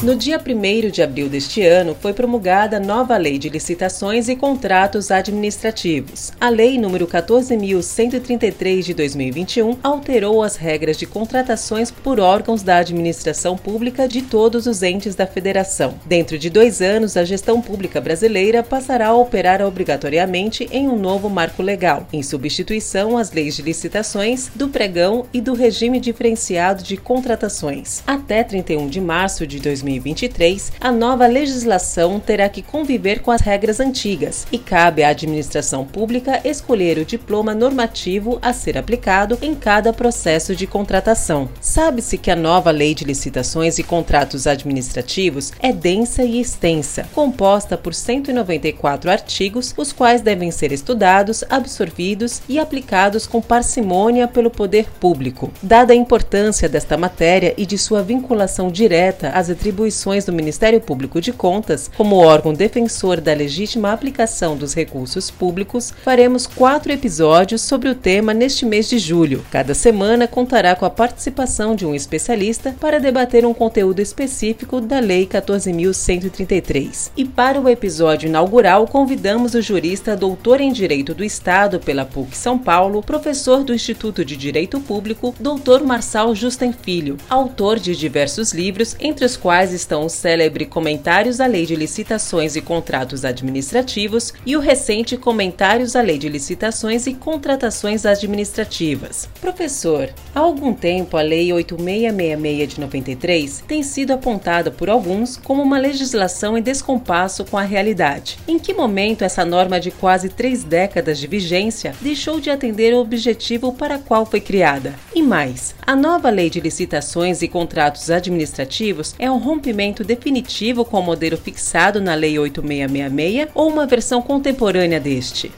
No dia 1 de abril deste ano, foi promulgada a nova Lei de Licitações e Contratos Administrativos. A Lei nº 14.133 de 2021 alterou as regras de contratações por órgãos da administração pública de todos os entes da Federação. Dentro de dois anos, a gestão pública brasileira passará a operar obrigatoriamente em um novo marco legal, em substituição às leis de licitações, do pregão e do regime diferenciado de contratações. Até 31 de março de 2021, 2023, a nova legislação terá que conviver com as regras antigas e cabe à administração pública escolher o diploma normativo a ser aplicado em cada processo de contratação. Sabe-se que a nova Lei de Licitações e Contratos Administrativos é densa e extensa, composta por 194 artigos, os quais devem ser estudados, absorvidos e aplicados com parcimônia pelo poder público. Dada a importância desta matéria e de sua vinculação direta às atribuições atribuições do Ministério Público de Contas, como órgão defensor da legítima aplicação dos recursos públicos, faremos quatro episódios sobre o tema neste mês de julho. Cada semana contará com a participação de um especialista para debater um conteúdo específico da Lei 14.133. E para o episódio inaugural, convidamos o jurista doutor em Direito do Estado pela PUC São Paulo, professor do Instituto de Direito Público, doutor Marçal Justen Filho, autor de diversos livros, entre os quais quais estão os célebre Comentários à Lei de Licitações e Contratos Administrativos e o recente Comentários à Lei de Licitações e Contratações Administrativas. Professor, há algum tempo a Lei 8666 de 93 tem sido apontada por alguns como uma legislação em descompasso com a realidade. Em que momento essa norma de quase três décadas de vigência deixou de atender o objetivo para qual foi criada? E mais, a nova Lei de Licitações e Contratos Administrativos é um rompimento definitivo com o modelo fixado na Lei 8666 ou uma versão contemporânea deste?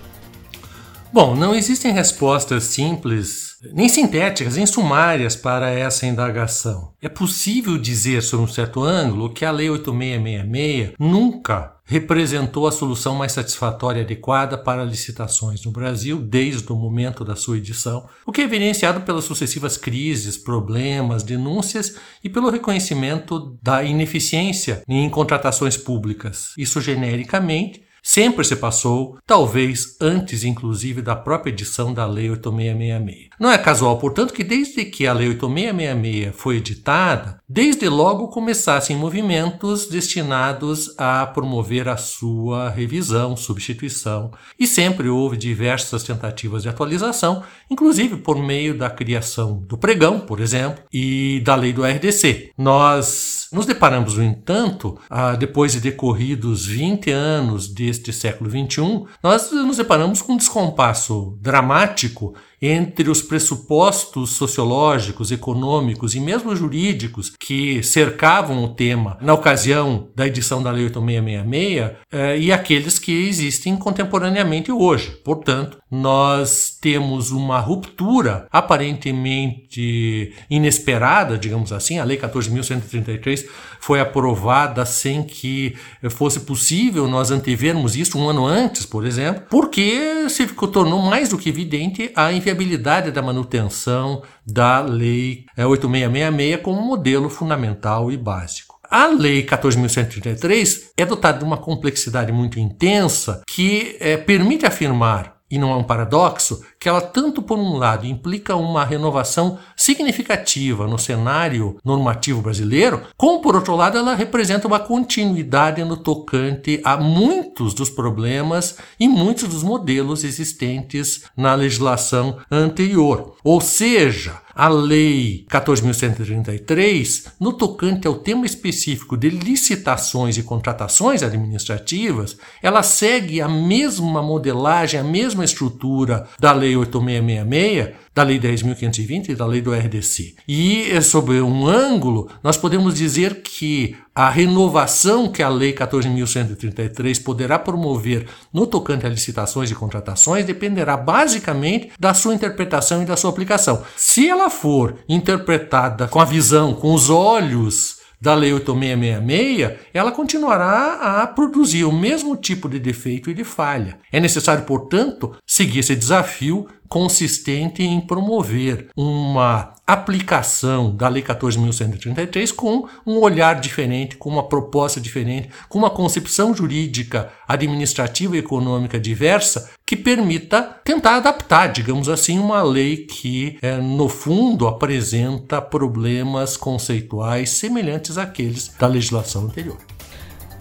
Bom, não existem respostas simples, nem sintéticas, nem sumárias para essa indagação. É possível dizer, sob um certo ângulo, que a Lei 8666 nunca representou a solução mais satisfatória e adequada para licitações no Brasil desde o momento da sua edição, o que é evidenciado pelas sucessivas crises, problemas, denúncias e pelo reconhecimento da ineficiência em contratações públicas. Isso genericamente Sempre se passou, talvez antes inclusive da própria edição da Lei 8666. Não é casual, portanto, que desde que a Lei 8666 foi editada, desde logo começassem movimentos destinados a promover a sua revisão, substituição, e sempre houve diversas tentativas de atualização, inclusive por meio da criação do pregão, por exemplo, e da lei do RDC. Nós nos deparamos, no entanto, depois de decorridos 20 anos deste século XXI, nós nos deparamos com um descompasso dramático entre os pressupostos sociológicos, econômicos e mesmo jurídicos que cercavam o tema na ocasião da edição da Lei 8666 eh, e aqueles que existem contemporaneamente hoje. Portanto, nós temos uma ruptura aparentemente inesperada, digamos assim. A Lei 14.133 foi aprovada sem que fosse possível nós antevermos isso um ano antes, por exemplo, porque se tornou mais do que evidente a inviabilidade da manutenção da Lei 8666 é, como modelo fundamental e básico. A Lei 14.133 é dotada de uma complexidade muito intensa que é, permite afirmar e não é um paradoxo, que ela, tanto por um lado, implica uma renovação significativa no cenário normativo brasileiro, como por outro lado, ela representa uma continuidade no tocante a muitos dos problemas e muitos dos modelos existentes na legislação anterior. Ou seja, a Lei 14.133, no tocante ao tema específico de licitações e contratações administrativas, ela segue a mesma modelagem, a mesma estrutura da Lei 8666, da Lei 10.520 e da Lei do RDC. E, eh, sob um ângulo, nós podemos dizer que a renovação que a Lei 14.133 poderá promover no tocante a licitações e contratações dependerá basicamente da sua interpretação e da sua aplicação. Se ela for interpretada com a visão, com os olhos da Lei 8666, ela continuará a produzir o mesmo tipo de defeito e de falha. É necessário, portanto, seguir esse desafio consistente em promover uma aplicação da Lei 14.133 com um olhar diferente, com uma proposta diferente, com uma concepção jurídica, administrativa e econômica diversa que permita tentar adaptar, digamos assim, uma lei que, é, no fundo, apresenta problemas conceituais semelhantes àqueles da legislação anterior.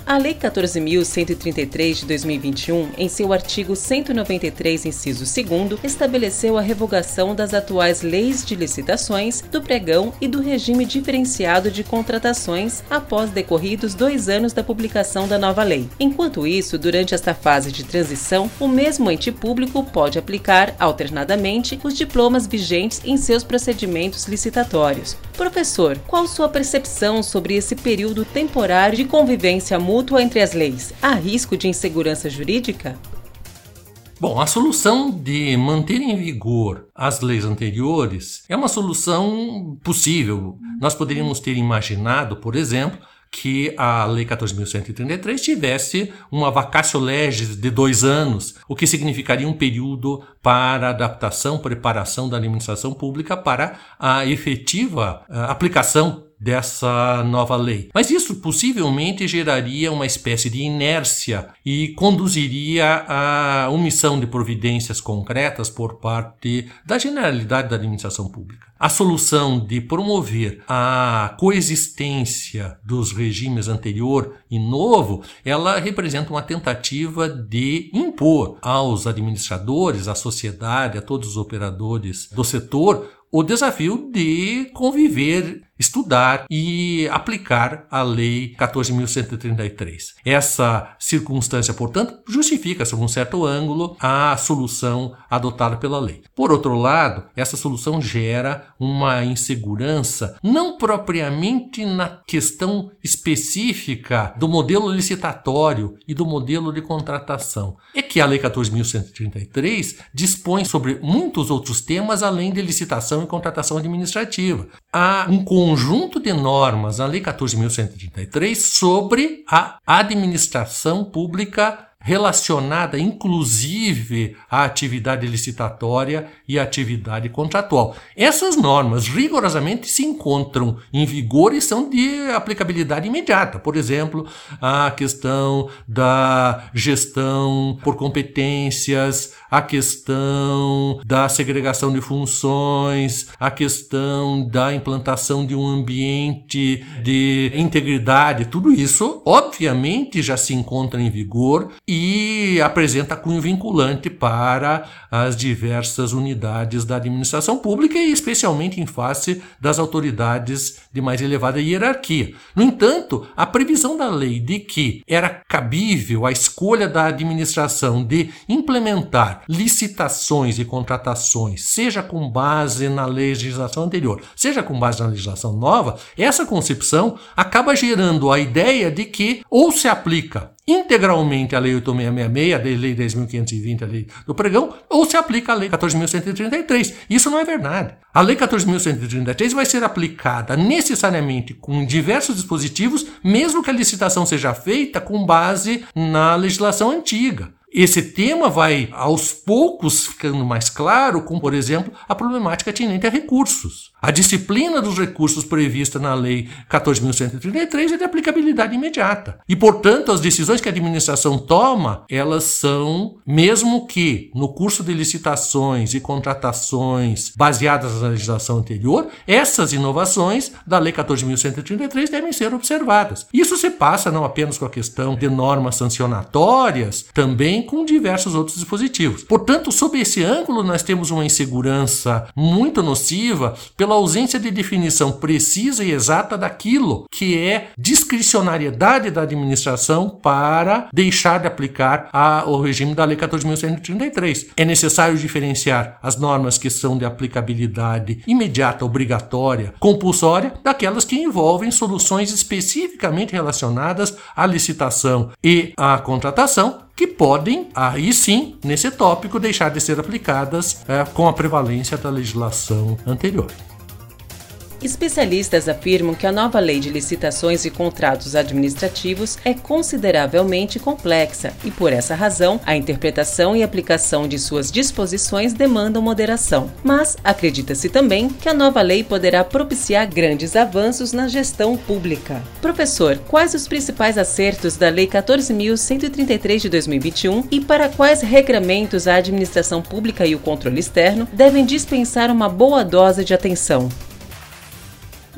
A Lei 14.133 de 2021, em seu artigo 193, inciso 2, estabeleceu a revogação das atuais leis de licitações, do pregão e do regime diferenciado de contratações após decorridos dois anos da publicação da nova lei. Enquanto isso, durante esta fase de transição, o mesmo ente público pode aplicar, alternadamente, os diplomas vigentes em seus procedimentos licitatórios. Professor, qual sua percepção sobre esse período temporário de convivência mútua? entre as leis, há risco de insegurança jurídica? Bom, a solução de manter em vigor as leis anteriores é uma solução possível. Nós poderíamos ter imaginado, por exemplo, que a Lei 14.133 tivesse uma vacatio legis de dois anos, o que significaria um período para adaptação, preparação da administração pública para a efetiva eh, aplicação dessa nova lei. Mas isso possivelmente geraria uma espécie de inércia e conduziria à omissão de providências concretas por parte da generalidade da administração pública. A solução de promover a coexistência dos regimes anterior e novo, ela representa uma tentativa de impor aos administradores, à sociedade, a todos os operadores do setor o desafio de conviver, estudar e aplicar a Lei 14.133. Essa circunstância, portanto, justifica, sob um certo ângulo, a solução adotada pela lei. Por outro lado, essa solução gera uma insegurança, não propriamente na questão específica do modelo licitatório e do modelo de contratação. É que a Lei 14.133 dispõe sobre muitos outros temas além de licitação e contratação administrativa. Há um conjunto de normas na Lei 14.133 sobre a administração pública relacionada inclusive à atividade licitatória e à atividade contratual. Essas normas rigorosamente se encontram em vigor e são de aplicabilidade imediata. Por exemplo, a questão da gestão por competências, a questão da segregação de funções, a questão da implantação de um ambiente de integridade, tudo isso obviamente já se encontra em vigor e apresenta cunho vinculante para as diversas unidades da administração pública e especialmente em face das autoridades de mais elevada hierarquia. No entanto, a previsão da lei de que era cabível a escolha da administração de implementar licitações e contratações, seja com base na legislação anterior, seja com base na legislação nova, essa concepção acaba gerando a ideia de que ou se aplica integralmente a Lei 8666, a Lei 10.520, a Lei do Pregão, ou se aplica a Lei 14.133. Isso não é verdade. A Lei 14.133 vai ser aplicada necessariamente com diversos dispositivos, mesmo que a licitação seja feita com base na legislação antiga. Esse tema vai aos poucos ficando mais claro, com, por exemplo, a problemática tinente a recursos. A disciplina dos recursos prevista na Lei 14.133 é de aplicabilidade imediata. E, portanto, as decisões que a administração toma, elas são, mesmo que no curso de licitações e contratações baseadas na legislação anterior, essas inovações da Lei 14.133 devem ser observadas. Isso se passa não apenas com a questão de normas sancionatórias, também com diversos outros dispositivos. Portanto, sob esse ângulo, nós temos uma insegurança muito nociva ausência de definição precisa e exata daquilo que é discricionariedade da administração para deixar de aplicar a, o regime da Lei 14.133. É necessário diferenciar as normas que são de aplicabilidade imediata, obrigatória, compulsória, daquelas que envolvem soluções especificamente relacionadas à licitação e à contratação, que podem, aí sim, nesse tópico, deixar de ser aplicadas é, com a prevalência da legislação anterior. Especialistas afirmam que a nova lei de licitações e contratos administrativos é consideravelmente complexa e, por essa razão, a interpretação e aplicação de suas disposições demandam moderação. Mas acredita-se também que a nova lei poderá propiciar grandes avanços na gestão pública. Professor, quais os principais acertos da Lei 14.133 de 2021 e para quais regramentos a administração pública e o controle externo devem dispensar uma boa dose de atenção?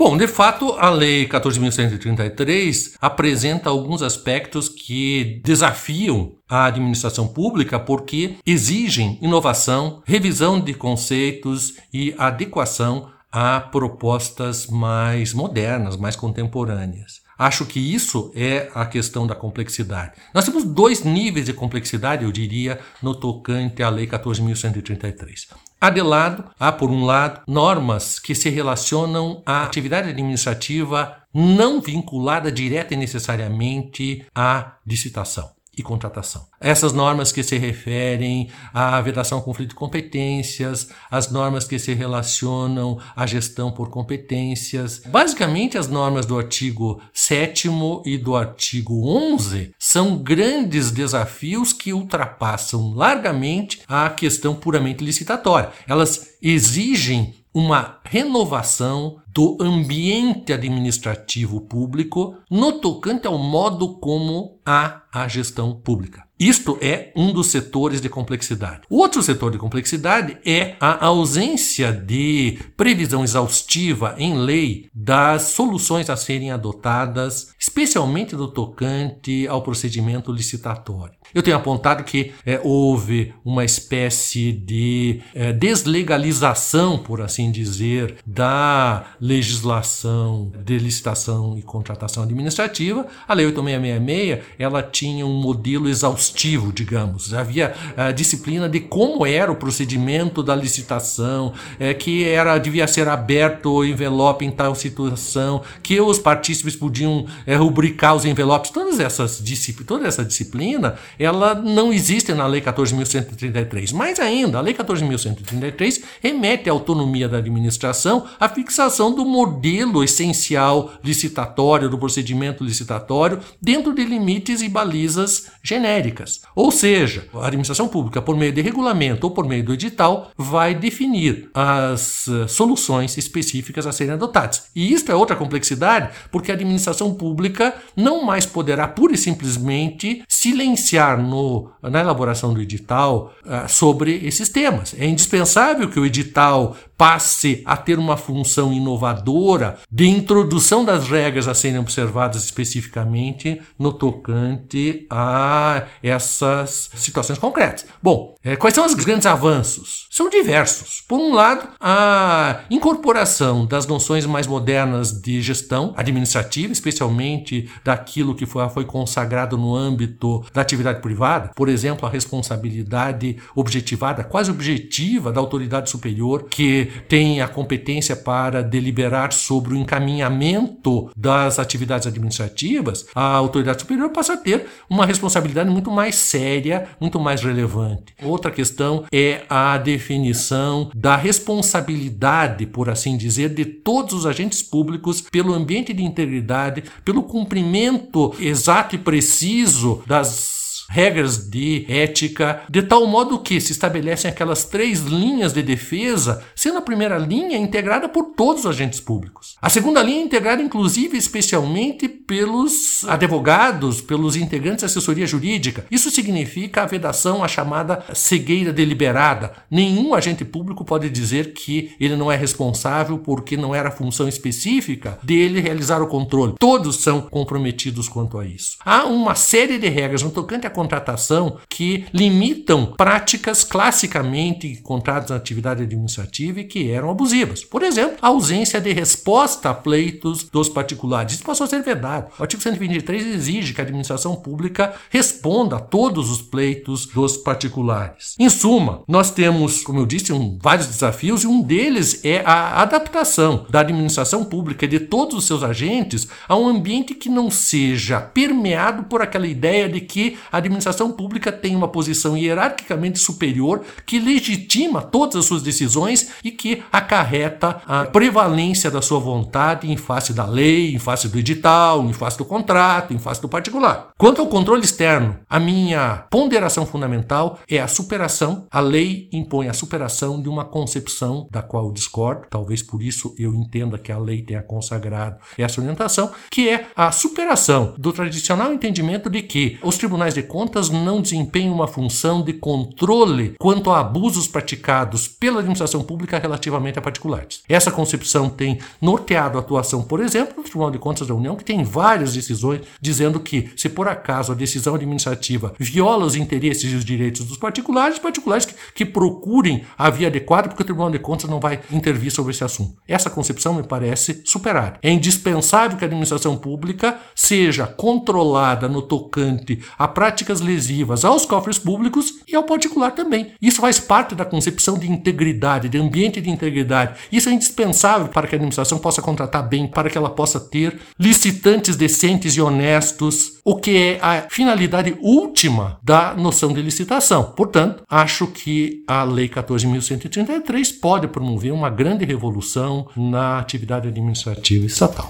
Bom, de fato, a Lei 14.133 apresenta alguns aspectos que desafiam a administração pública porque exigem inovação, revisão de conceitos e adequação a propostas mais modernas, mais contemporâneas. Acho que isso é a questão da complexidade. Nós temos dois níveis de complexidade, eu diria, no tocante à Lei 14.133. Há de lado, há por um lado, normas que se relacionam à atividade administrativa não vinculada direta e necessariamente à licitação e contratação. Essas normas que se referem à vedação ao conflito de competências, as normas que se relacionam à gestão por competências, basicamente as normas do artigo 7 e do artigo 11 são grandes desafios que ultrapassam largamente a questão puramente licitatória. Elas exigem uma renovação do ambiente administrativo público no tocante ao modo como há a gestão pública. Isto é um dos setores de complexidade. O outro setor de complexidade é a ausência de previsão exaustiva em lei das soluções a serem adotadas, especialmente no tocante ao procedimento licitatório. Eu tenho apontado que é, houve uma espécie de é, deslegalização, por assim dizer, da legislação de licitação e contratação administrativa. A Lei 8666 ela tinha um modelo exaustivo, digamos. Havia a disciplina de como era o procedimento da licitação, é, que era devia ser aberto o envelope em tal situação, que os partícipes podiam é, rubricar os envelopes. Todas essas toda essa disciplina ela não existe na Lei 14.133. Mais ainda, a Lei 14.133 remete à autonomia da administração à fixação do modelo essencial licitatório, do procedimento licitatório, dentro de limites e balizas genéricas. Ou seja, a administração pública, por meio de regulamento ou por meio do edital, vai definir as eh, soluções específicas a serem adotadas. E isto é outra complexidade, porque a administração pública não mais poderá pura e simplesmente silenciar no, na elaboração do edital uh, sobre esses temas. É indispensável que o edital passe a ter uma função inovadora de introdução das regras a serem observadas especificamente no tocante a essas situações concretas. Bom, é, quais são os grandes avanços? São diversos. Por um lado, a incorporação das noções mais modernas de gestão administrativa, especialmente daquilo que foi, foi consagrado no âmbito da atividade privada, por exemplo, a responsabilidade objetivada, quase objetiva da autoridade superior, que tem a competência para deliberar sobre o encaminhamento das atividades administrativas, a autoridade superior passa a ter uma responsabilidade muito mais séria, muito mais relevante. Outra questão é a definição da responsabilidade, por assim dizer, de todos os agentes públicos pelo ambiente de integridade, pelo cumprimento exato e preciso das regras de ética, de tal modo que se estabelecem aquelas três linhas de defesa, sendo a primeira linha integrada por todos os agentes públicos. A segunda linha é integrada, inclusive, especialmente pelos advogados, pelos integrantes da assessoria jurídica. Isso significa a vedação à chamada cegueira deliberada. Nenhum agente público pode dizer que ele não é responsável porque não era função específica dele realizar o controle. Todos são comprometidos quanto a isso. Há uma série de regras no tocante a contratação que limitam práticas classicamente encontradas na atividade administrativa e que eram abusivas. Por exemplo, a ausência de resposta a pleitos dos particulares. Isso passou a ser vedado. O artigo 123 exige que a administração pública responda a todos os pleitos dos particulares. Em suma, nós temos, como eu disse, um, vários desafios e um deles é a adaptação da administração pública e de todos os seus agentes a um ambiente que não seja permeado por aquela ideia de que a administração pública tem uma posição hierarquicamente superior que legitima todas as suas decisões e que acarreta a prevalência da sua vontade em face da lei, em face do edital, em face do contrato, em face do particular. Quanto ao controle externo, a minha ponderação fundamental é a superação. A lei impõe a superação de uma concepção da qual eu discordo, talvez por isso eu entenda que a lei tenha consagrado essa orientação, que é a superação do tradicional entendimento de que os tribunais de contas não desempenham uma função de controle quanto a abusos praticados pela administração pública relativamente a particulares. Essa concepção tem norteado a atuação, por exemplo, do Tribunal de Contas da União, que tem várias decisões dizendo que, se por acaso a decisão administrativa viola os interesses e os direitos dos particulares, particulares que, que procurem a via adequada, porque o Tribunal de Contas não vai intervir sobre esse assunto. Essa concepção me parece superada. É indispensável que a administração pública seja controlada no tocante a práticas lesivas aos cofres públicos e ao particular também. Isso faz parte da concepção de integridade, de ambiente de integridade. Isso é indispensável para que a administração possa contratar bem, para que ela possa ter licitantes decentes e honestos, o que é a finalidade última da noção de licitação. Portanto, acho que a Lei 14.133 pode promover uma grande revolução na atividade administrativa estatal.